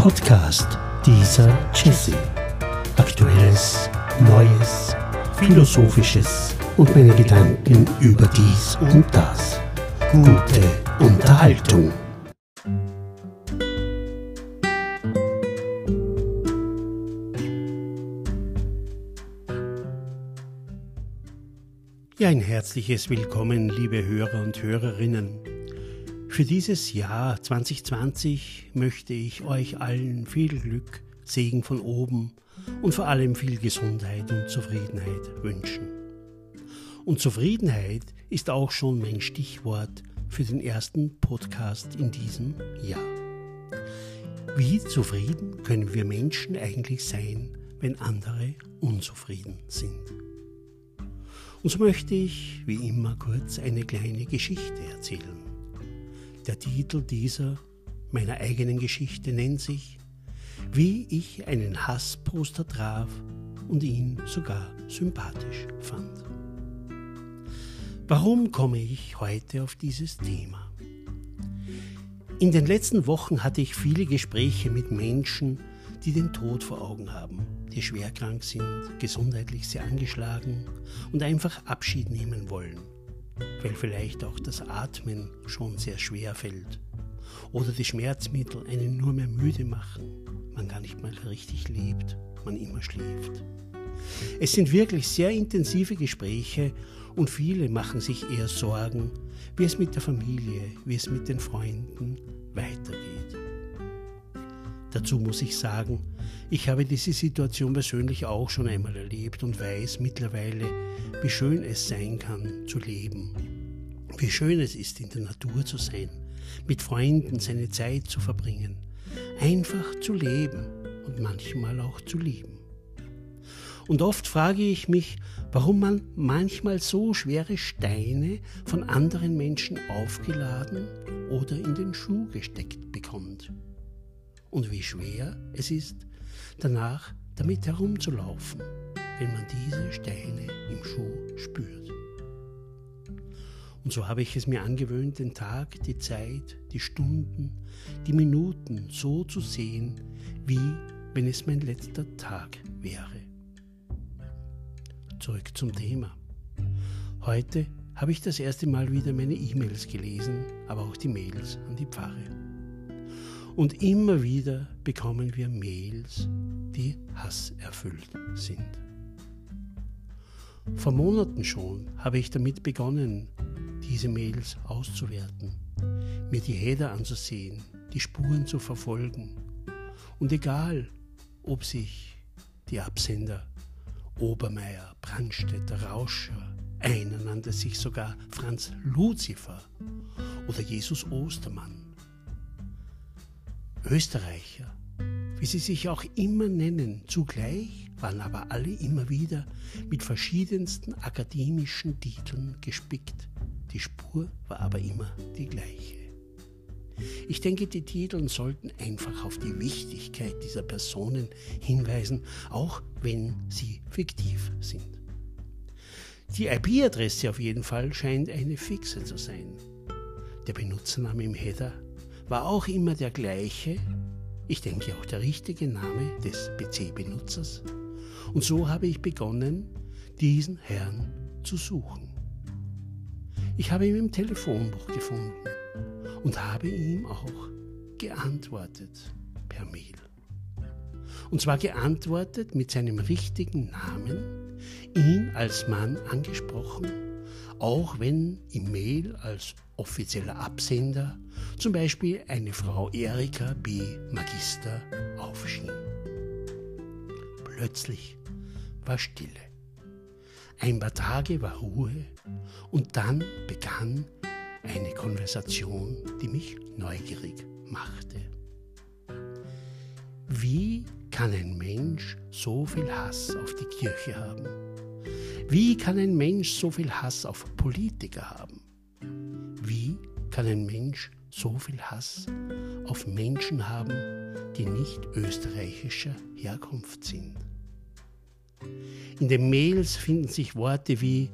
Podcast dieser Jesse. Aktuelles, Neues, Philosophisches und meine Gedanken über dies und das. Gute Unterhaltung. Ja, ein herzliches Willkommen, liebe Hörer und Hörerinnen. Für dieses Jahr 2020 möchte ich euch allen viel Glück, Segen von oben und vor allem viel Gesundheit und Zufriedenheit wünschen. Und Zufriedenheit ist auch schon mein Stichwort für den ersten Podcast in diesem Jahr. Wie zufrieden können wir Menschen eigentlich sein, wenn andere unzufrieden sind? Und so möchte ich, wie immer, kurz eine kleine Geschichte erzählen. Der Titel dieser, meiner eigenen Geschichte, nennt sich Wie ich einen Hassposter traf und ihn sogar sympathisch fand. Warum komme ich heute auf dieses Thema? In den letzten Wochen hatte ich viele Gespräche mit Menschen, die den Tod vor Augen haben, die schwer krank sind, gesundheitlich sehr angeschlagen und einfach Abschied nehmen wollen, weil vielleicht auch das Atmen schon sehr schwer fällt oder die Schmerzmittel einen nur mehr müde machen, man gar nicht mal richtig lebt, man immer schläft. Es sind wirklich sehr intensive Gespräche und viele machen sich eher Sorgen, wie es mit der Familie, wie es mit den Freunden weitergeht. Dazu muss ich sagen, ich habe diese Situation persönlich auch schon einmal erlebt und weiß mittlerweile, wie schön es sein kann zu leben. Wie schön es ist, in der Natur zu sein, mit Freunden seine Zeit zu verbringen, einfach zu leben und manchmal auch zu lieben. Und oft frage ich mich, warum man manchmal so schwere Steine von anderen Menschen aufgeladen oder in den Schuh gesteckt bekommt und wie schwer es ist, danach damit herumzulaufen, wenn man diese Steine im Schuh spürt. Und so habe ich es mir angewöhnt, den Tag, die Zeit, die Stunden, die Minuten so zu sehen, wie wenn es mein letzter Tag wäre. Zurück zum Thema. Heute habe ich das erste Mal wieder meine E-Mails gelesen, aber auch die Mails an die Pfarre. Und immer wieder bekommen wir Mails, die hasserfüllt sind. Vor Monaten schon habe ich damit begonnen, diese Mails auszuwerten, mir die Header anzusehen, die Spuren zu verfolgen. Und egal, ob sich die Absender Obermeier, Brandstätter, Rauscher, einer nannte sich sogar Franz Luzifer oder Jesus Ostermann Österreicher, wie sie sich auch immer nennen, zugleich waren aber alle immer wieder mit verschiedensten akademischen Titeln gespickt. Die Spur war aber immer die gleiche. Ich denke, die Titel sollten einfach auf die Wichtigkeit dieser Personen hinweisen, auch wenn sie fiktiv sind. Die IP-Adresse auf jeden Fall scheint eine fixe zu sein. Der Benutzername im Header war auch immer der gleiche, ich denke auch der richtige Name des PC-Benutzers. Und so habe ich begonnen, diesen Herrn zu suchen. Ich habe ihn im Telefonbuch gefunden und habe ihm auch geantwortet per Mail. Und zwar geantwortet mit seinem richtigen Namen, ihn als Mann angesprochen auch wenn im Mail als offizieller Absender zum Beispiel eine Frau Erika B. Magister aufschien. Plötzlich war Stille. Ein paar Tage war Ruhe und dann begann eine Konversation, die mich neugierig machte. Wie kann ein Mensch so viel Hass auf die Kirche haben? Wie kann ein Mensch so viel Hass auf Politiker haben? Kann ein Mensch so viel Hass auf Menschen haben, die nicht österreichischer Herkunft sind? In den Mails finden sich Worte wie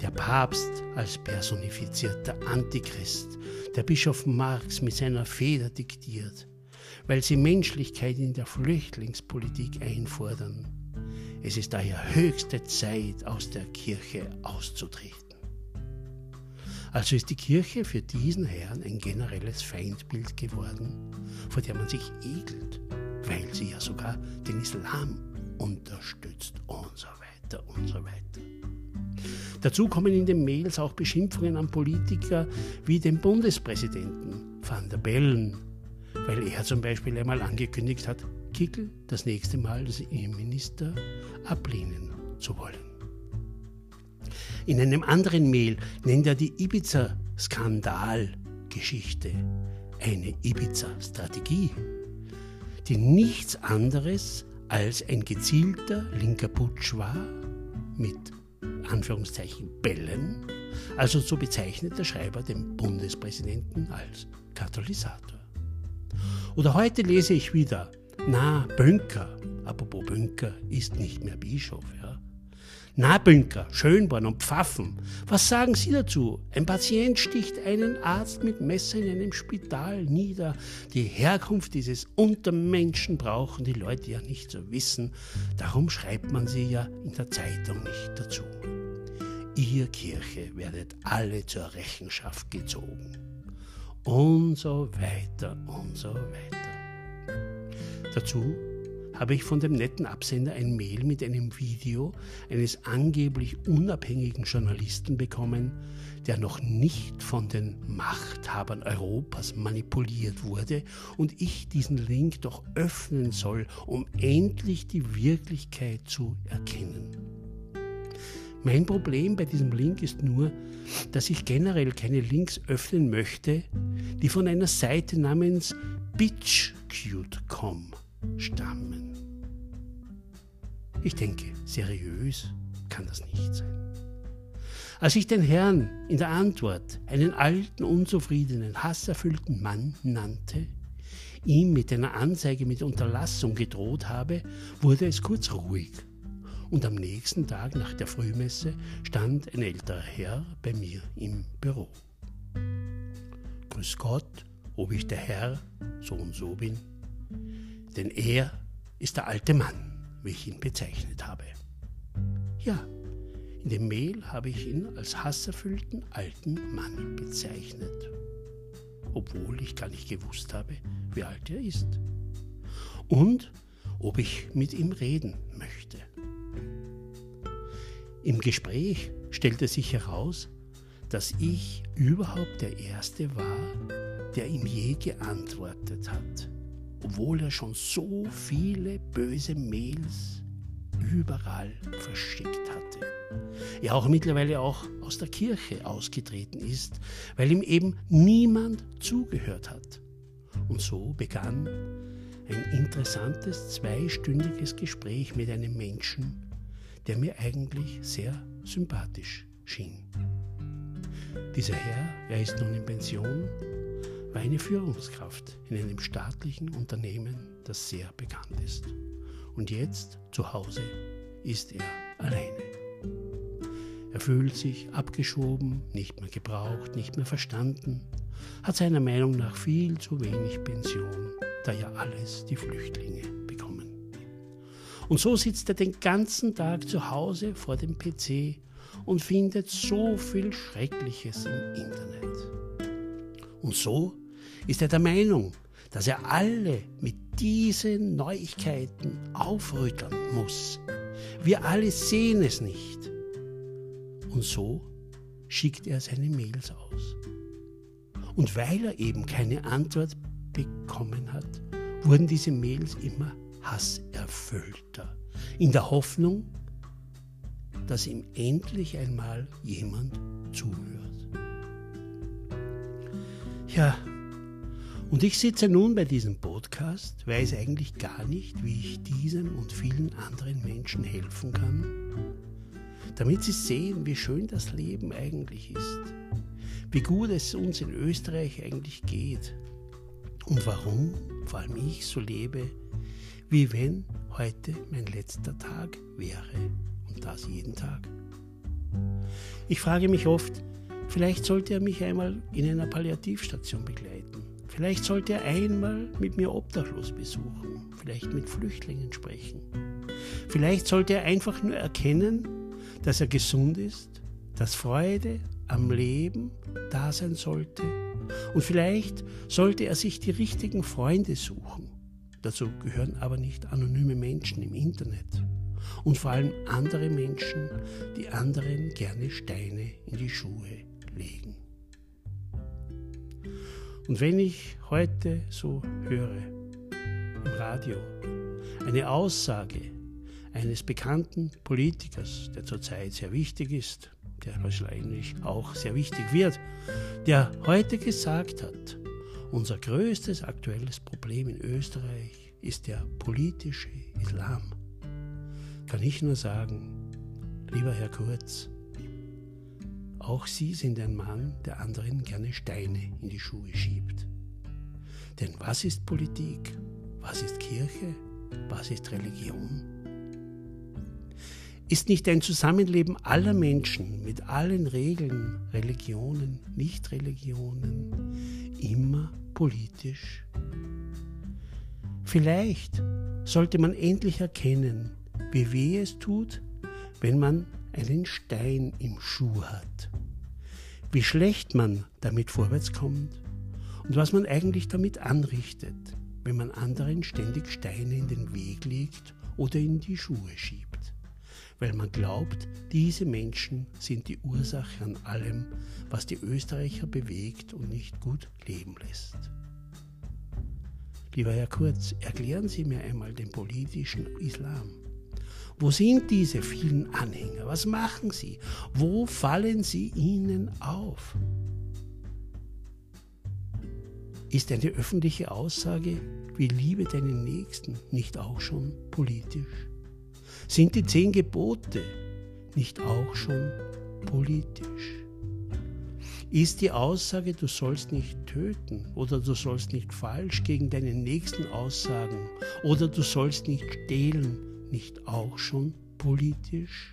der Papst als personifizierter Antichrist, der Bischof Marx mit seiner Feder diktiert, weil sie Menschlichkeit in der Flüchtlingspolitik einfordern. Es ist daher höchste Zeit, aus der Kirche auszutreten. Also ist die Kirche für diesen Herrn ein generelles Feindbild geworden, vor der man sich ekelt, weil sie ja sogar den Islam unterstützt und so weiter und so weiter. Dazu kommen in den Mails auch Beschimpfungen an Politiker wie den Bundespräsidenten van der Bellen, weil er zum Beispiel einmal angekündigt hat, Kickel das nächste Mal als Innenminister ablehnen zu wollen. In einem anderen Mail nennt er die Ibiza-Skandalgeschichte eine Ibiza-Strategie, die nichts anderes als ein gezielter linker Putsch war mit Anführungszeichen Bällen, also so bezeichnet der Schreiber den Bundespräsidenten als Katalysator. Oder heute lese ich wieder, na, Bönker, apropos Bönker, ist nicht mehr Bischof, ja. Na, Bünker, Schönborn und Pfaffen, was sagen Sie dazu? Ein Patient sticht einen Arzt mit Messer in einem Spital nieder. Die Herkunft dieses Untermenschen brauchen die Leute ja nicht zu wissen. Darum schreibt man sie ja in der Zeitung nicht dazu. Ihr Kirche werdet alle zur Rechenschaft gezogen. Und so weiter und so weiter. Dazu habe ich von dem netten Absender ein Mail mit einem Video eines angeblich unabhängigen Journalisten bekommen, der noch nicht von den Machthabern Europas manipuliert wurde und ich diesen Link doch öffnen soll, um endlich die Wirklichkeit zu erkennen. Mein Problem bei diesem Link ist nur, dass ich generell keine Links öffnen möchte, die von einer Seite namens bitchcute.com stammen. Ich denke, seriös kann das nicht sein. Als ich den Herrn in der Antwort einen alten, unzufriedenen, hasserfüllten Mann nannte, ihm mit einer Anzeige mit Unterlassung gedroht habe, wurde es kurz ruhig. Und am nächsten Tag nach der Frühmesse stand ein älterer Herr bei mir im Büro. Grüß Gott, ob ich der Herr so und so bin denn er ist der alte Mann, wie ich ihn bezeichnet habe. Ja, in dem Mail habe ich ihn als hasserfüllten alten Mann bezeichnet, obwohl ich gar nicht gewusst habe, wie alt er ist und ob ich mit ihm reden möchte. Im Gespräch stellte sich heraus, dass ich überhaupt der Erste war, der ihm je geantwortet hat obwohl er schon so viele böse Mails überall verschickt hatte. Er auch mittlerweile auch aus der Kirche ausgetreten ist, weil ihm eben niemand zugehört hat. Und so begann ein interessantes zweistündiges Gespräch mit einem Menschen, der mir eigentlich sehr sympathisch schien. Dieser Herr, er ist nun in Pension eine Führungskraft in einem staatlichen Unternehmen, das sehr bekannt ist. Und jetzt, zu Hause, ist er alleine. Er fühlt sich abgeschoben, nicht mehr gebraucht, nicht mehr verstanden, hat seiner Meinung nach viel zu wenig Pension, da ja alles die Flüchtlinge bekommen. Und so sitzt er den ganzen Tag zu Hause vor dem PC und findet so viel Schreckliches im Internet. Und so ist er der Meinung, dass er alle mit diesen Neuigkeiten aufrütteln muss. Wir alle sehen es nicht. Und so schickt er seine Mails aus. Und weil er eben keine Antwort bekommen hat, wurden diese Mails immer hasserfüllter, in der Hoffnung, dass ihm endlich einmal jemand zuhört. Ja, und ich sitze nun bei diesem Podcast, weiß eigentlich gar nicht, wie ich diesem und vielen anderen Menschen helfen kann, damit sie sehen, wie schön das Leben eigentlich ist, wie gut es uns in Österreich eigentlich geht und warum vor allem ich so lebe, wie wenn heute mein letzter Tag wäre und das jeden Tag. Ich frage mich oft, vielleicht sollte er mich einmal in einer Palliativstation begleiten Vielleicht sollte er einmal mit mir Obdachlos besuchen, vielleicht mit Flüchtlingen sprechen. Vielleicht sollte er einfach nur erkennen, dass er gesund ist, dass Freude am Leben da sein sollte. Und vielleicht sollte er sich die richtigen Freunde suchen. Dazu gehören aber nicht anonyme Menschen im Internet. Und vor allem andere Menschen, die anderen gerne Steine in die Schuhe legen. Und wenn ich heute so höre im Radio eine Aussage eines bekannten Politikers, der zurzeit sehr wichtig ist, der wahrscheinlich auch sehr wichtig wird, der heute gesagt hat, unser größtes aktuelles Problem in Österreich ist der politische Islam. Kann ich nur sagen, lieber Herr Kurz, auch Sie sind ein Mann, der anderen gerne Steine in die Schuhe schiebt. Denn was ist Politik? Was ist Kirche? Was ist Religion? Ist nicht ein Zusammenleben aller Menschen mit allen Regeln, Religionen, Nichtreligionen immer politisch? Vielleicht sollte man endlich erkennen, wie weh es tut, wenn man einen Stein im Schuh hat. Wie schlecht man damit vorwärts kommt und was man eigentlich damit anrichtet, wenn man anderen ständig Steine in den Weg legt oder in die Schuhe schiebt weil man glaubt, diese Menschen sind die Ursache an allem, was die Österreicher bewegt und nicht gut leben lässt. Lieber Herr Kurz, erklären Sie mir einmal den politischen Islam. Wo sind diese vielen Anhänger? Was machen sie? Wo fallen sie ihnen auf? Ist eine öffentliche Aussage wie Liebe deinen Nächsten nicht auch schon politisch? Sind die zehn Gebote nicht auch schon politisch? Ist die Aussage, du sollst nicht töten oder du sollst nicht falsch gegen deinen Nächsten aussagen oder du sollst nicht stehlen, nicht auch schon politisch?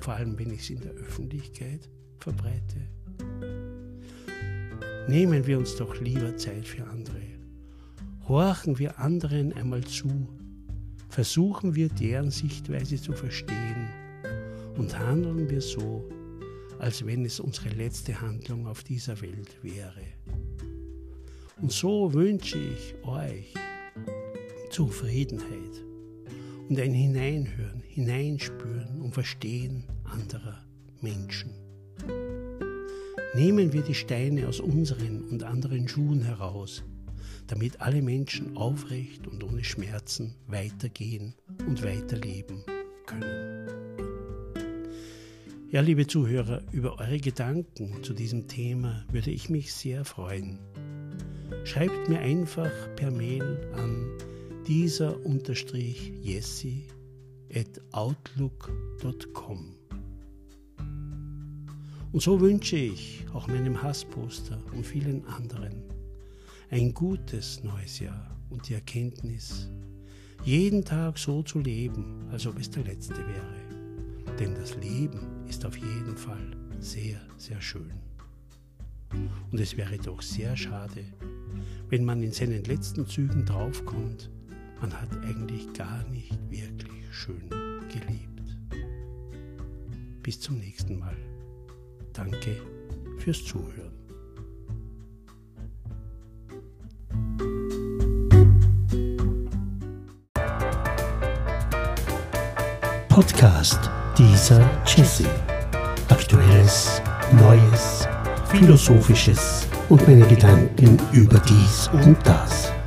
Vor allem, wenn ich es in der Öffentlichkeit verbreite. Nehmen wir uns doch lieber Zeit für andere. Horchen wir anderen einmal zu, versuchen wir deren Sichtweise zu verstehen und handeln wir so, als wenn es unsere letzte Handlung auf dieser Welt wäre. Und so wünsche ich euch Zufriedenheit und ein Hineinhören, Hineinspüren und Verstehen anderer Menschen. Nehmen wir die Steine aus unseren und anderen Schuhen heraus, damit alle Menschen aufrecht und ohne Schmerzen weitergehen und weiterleben können. Ja, liebe Zuhörer, über eure Gedanken zu diesem Thema würde ich mich sehr freuen. Schreibt mir einfach per Mail an dieser Jesse at outlook.com. Und so wünsche ich auch meinem Hassposter und vielen anderen ein gutes neues Jahr und die Erkenntnis, jeden Tag so zu leben, als ob es der letzte wäre. Denn das Leben ist auf jeden Fall sehr, sehr schön. Und es wäre doch sehr schade, wenn man in seinen letzten Zügen draufkommt, man hat eigentlich gar nicht wirklich schön gelebt. Bis zum nächsten Mal. Danke fürs Zuhören. Podcast dieser Jesse. Aktuelles, Neues, Philosophisches und meine Gedanken über dies und das.